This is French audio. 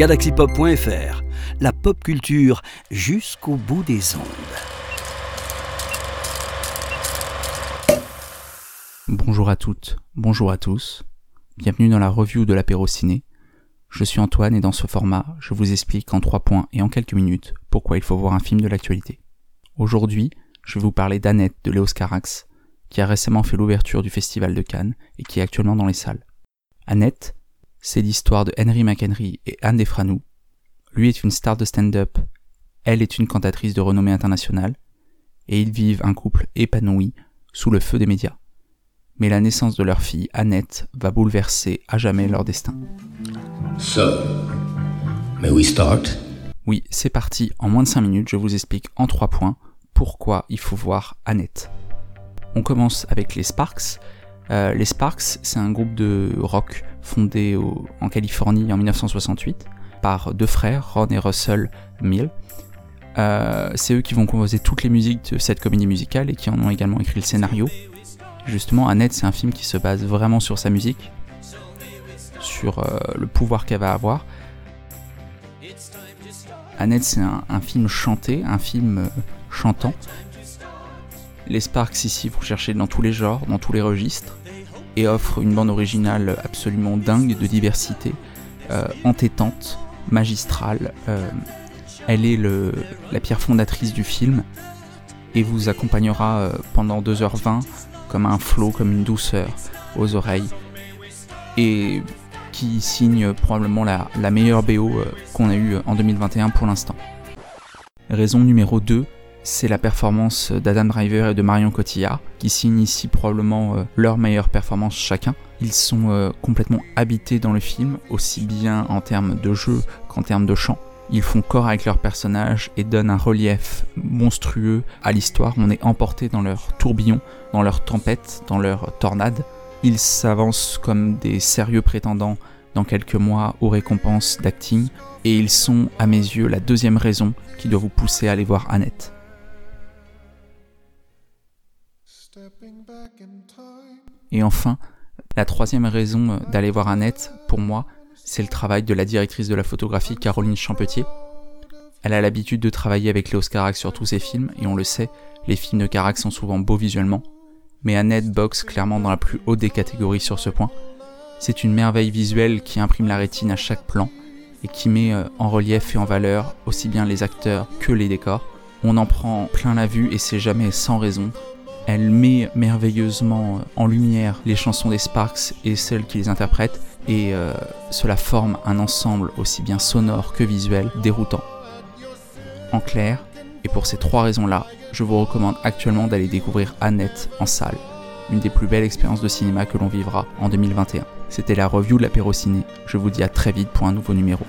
galaxypop.fr, la pop culture jusqu'au bout des ondes. Bonjour à toutes, bonjour à tous. Bienvenue dans la review de l'apéro ciné. Je suis Antoine et dans ce format, je vous explique en trois points et en quelques minutes pourquoi il faut voir un film de l'actualité. Aujourd'hui, je vais vous parler d'Annette de Léos Carax, qui a récemment fait l'ouverture du Festival de Cannes et qui est actuellement dans les salles. Annette, c'est l'histoire de Henry McHenry et Anne Defranou. Lui est une star de stand-up, elle est une cantatrice de renommée internationale, et ils vivent un couple épanoui sous le feu des médias. Mais la naissance de leur fille, Annette, va bouleverser à jamais leur destin. So, may we start? Oui, c'est parti, en moins de 5 minutes, je vous explique en 3 points pourquoi il faut voir Annette. On commence avec les Sparks. Euh, les Sparks, c'est un groupe de rock fondé en Californie en 1968 par deux frères, Ron et Russell Mill. Euh, c'est eux qui vont composer toutes les musiques de cette comédie musicale et qui en ont également écrit le scénario. Justement, Annette, c'est un film qui se base vraiment sur sa musique, sur euh, le pouvoir qu'elle va avoir. Annette, c'est un, film chanté, un film chantant. Les Sparks ici, vous cherchez dans tous les genres, dans tous les registres, et offre une bande originale absolument dingue de diversité, euh, entêtante, magistrale. Euh, elle est la pierre fondatrice du film et vous accompagnera euh, pendant 2h20 comme un flot, comme une douceur aux oreilles et qui signe probablement la, la meilleure BO qu'on a eue en 2021 pour l'instant. Raison numéro 2, c'est la performance d'Adam Driver et de Marion Cotillard, qui signent ici probablement euh, leur meilleure performance chacun. Ils sont euh, complètement habités dans le film, aussi bien en termes de jeu qu'en termes de chant. Ils font corps avec leurs personnages et donnent un relief monstrueux à l'histoire. On est emporté dans leur tourbillon, dans leur tempête, dans leur tornade. Ils s'avancent comme des sérieux prétendants dans quelques mois aux récompenses d'acting, et ils sont, à mes yeux, la deuxième raison qui doit vous pousser à aller voir Annette. Et enfin, la troisième raison d'aller voir Annette, pour moi, c'est le travail de la directrice de la photographie Caroline Champetier. Elle a l'habitude de travailler avec Léos Carax sur tous ses films, et on le sait, les films de Carax sont souvent beaux visuellement, mais Annette boxe clairement dans la plus haute des catégories sur ce point. C'est une merveille visuelle qui imprime la rétine à chaque plan, et qui met euh, en relief et en valeur aussi bien les acteurs que les décors. On en prend plein la vue et c'est jamais sans raison, elle met merveilleusement en lumière les chansons des Sparks et celles qui les interprètent, et euh, cela forme un ensemble aussi bien sonore que visuel déroutant. En clair, et pour ces trois raisons-là, je vous recommande actuellement d'aller découvrir Annette en salle, une des plus belles expériences de cinéma que l'on vivra en 2021. C'était la review de l'apéro ciné, je vous dis à très vite pour un nouveau numéro.